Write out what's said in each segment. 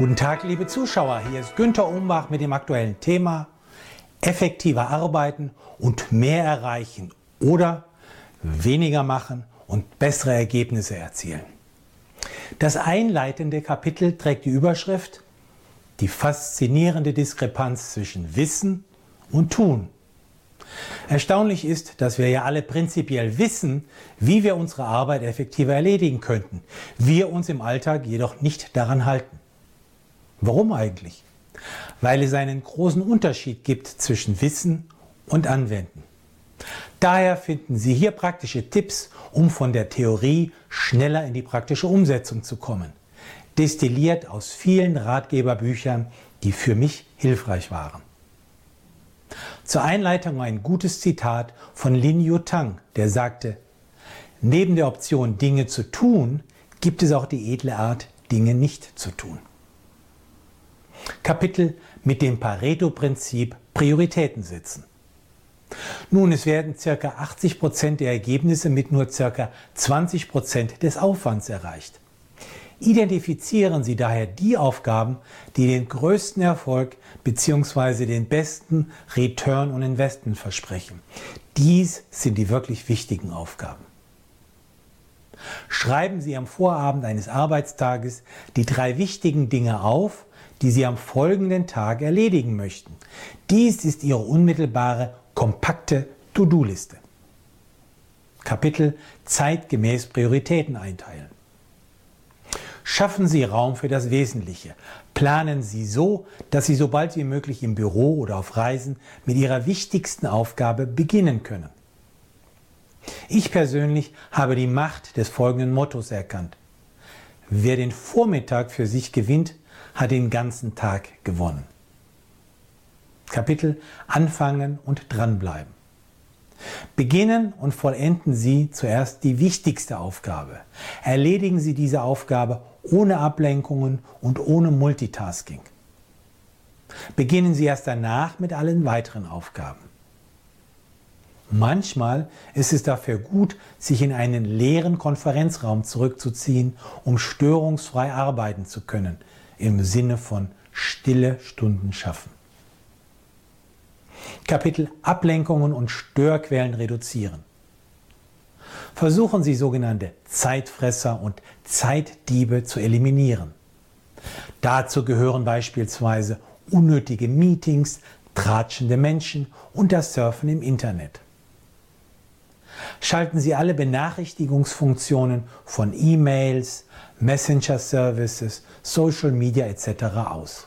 Guten Tag, liebe Zuschauer. Hier ist Günter Umbach mit dem aktuellen Thema effektiver arbeiten und mehr erreichen oder weniger machen und bessere Ergebnisse erzielen. Das einleitende Kapitel trägt die Überschrift Die faszinierende Diskrepanz zwischen Wissen und Tun. Erstaunlich ist, dass wir ja alle prinzipiell wissen, wie wir unsere Arbeit effektiver erledigen könnten, wir uns im Alltag jedoch nicht daran halten. Warum eigentlich? Weil es einen großen Unterschied gibt zwischen Wissen und Anwenden. Daher finden Sie hier praktische Tipps, um von der Theorie schneller in die praktische Umsetzung zu kommen. Destilliert aus vielen Ratgeberbüchern, die für mich hilfreich waren. Zur Einleitung ein gutes Zitat von Lin Yutang, der sagte, neben der Option Dinge zu tun, gibt es auch die edle Art, Dinge nicht zu tun. Kapitel mit dem Pareto-Prinzip Prioritäten setzen. Nun, es werden ca. 80 Prozent der Ergebnisse mit nur ca. 20 Prozent des Aufwands erreicht. Identifizieren Sie daher die Aufgaben, die den größten Erfolg bzw. den besten Return on Investment versprechen. Dies sind die wirklich wichtigen Aufgaben. Schreiben Sie am Vorabend eines Arbeitstages die drei wichtigen Dinge auf, die Sie am folgenden Tag erledigen möchten. Dies ist Ihre unmittelbare, kompakte To-Do-Liste. Kapitel zeitgemäß Prioritäten einteilen. Schaffen Sie Raum für das Wesentliche. Planen Sie so, dass Sie sobald wie möglich im Büro oder auf Reisen mit Ihrer wichtigsten Aufgabe beginnen können. Ich persönlich habe die Macht des folgenden Mottos erkannt. Wer den Vormittag für sich gewinnt, hat den ganzen Tag gewonnen. Kapitel Anfangen und dranbleiben. Beginnen und vollenden Sie zuerst die wichtigste Aufgabe. Erledigen Sie diese Aufgabe ohne Ablenkungen und ohne Multitasking. Beginnen Sie erst danach mit allen weiteren Aufgaben. Manchmal ist es dafür gut, sich in einen leeren Konferenzraum zurückzuziehen, um störungsfrei arbeiten zu können, im Sinne von stille Stunden schaffen. Kapitel Ablenkungen und Störquellen reduzieren. Versuchen Sie sogenannte Zeitfresser und Zeitdiebe zu eliminieren. Dazu gehören beispielsweise unnötige Meetings, tratschende Menschen und das Surfen im Internet. Schalten Sie alle Benachrichtigungsfunktionen von E-Mails, Messenger-Services, Social Media etc. aus.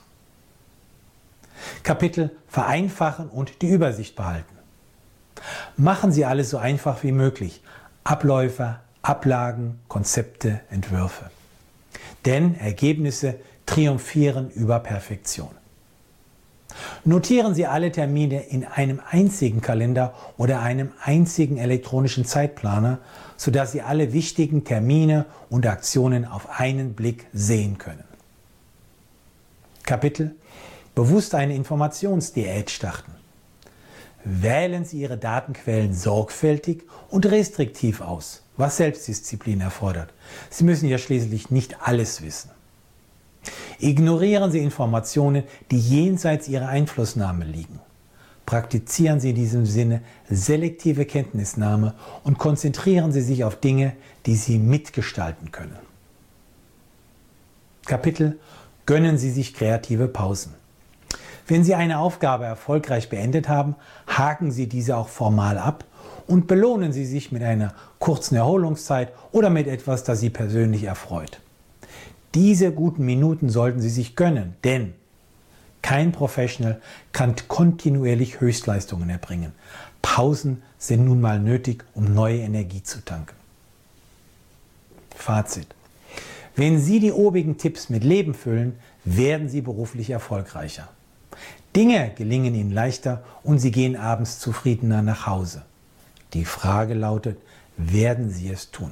Kapitel Vereinfachen und die Übersicht behalten. Machen Sie alles so einfach wie möglich. Abläufe, Ablagen, Konzepte, Entwürfe. Denn Ergebnisse triumphieren über Perfektion. Notieren Sie alle Termine in einem einzigen Kalender oder einem einzigen elektronischen Zeitplaner, sodass Sie alle wichtigen Termine und Aktionen auf einen Blick sehen können. Kapitel Bewusst eine Informationsdiät starten. Wählen Sie Ihre Datenquellen sorgfältig und restriktiv aus, was Selbstdisziplin erfordert. Sie müssen ja schließlich nicht alles wissen. Ignorieren Sie Informationen, die jenseits Ihrer Einflussnahme liegen. Praktizieren Sie in diesem Sinne selektive Kenntnisnahme und konzentrieren Sie sich auf Dinge, die Sie mitgestalten können. Kapitel Gönnen Sie sich kreative Pausen. Wenn Sie eine Aufgabe erfolgreich beendet haben, haken Sie diese auch formal ab und belohnen Sie sich mit einer kurzen Erholungszeit oder mit etwas, das Sie persönlich erfreut. Diese guten Minuten sollten Sie sich gönnen, denn kein Professional kann kontinuierlich Höchstleistungen erbringen. Pausen sind nun mal nötig, um neue Energie zu tanken. Fazit. Wenn Sie die obigen Tipps mit Leben füllen, werden Sie beruflich erfolgreicher. Dinge gelingen Ihnen leichter und Sie gehen abends zufriedener nach Hause. Die Frage lautet, werden Sie es tun?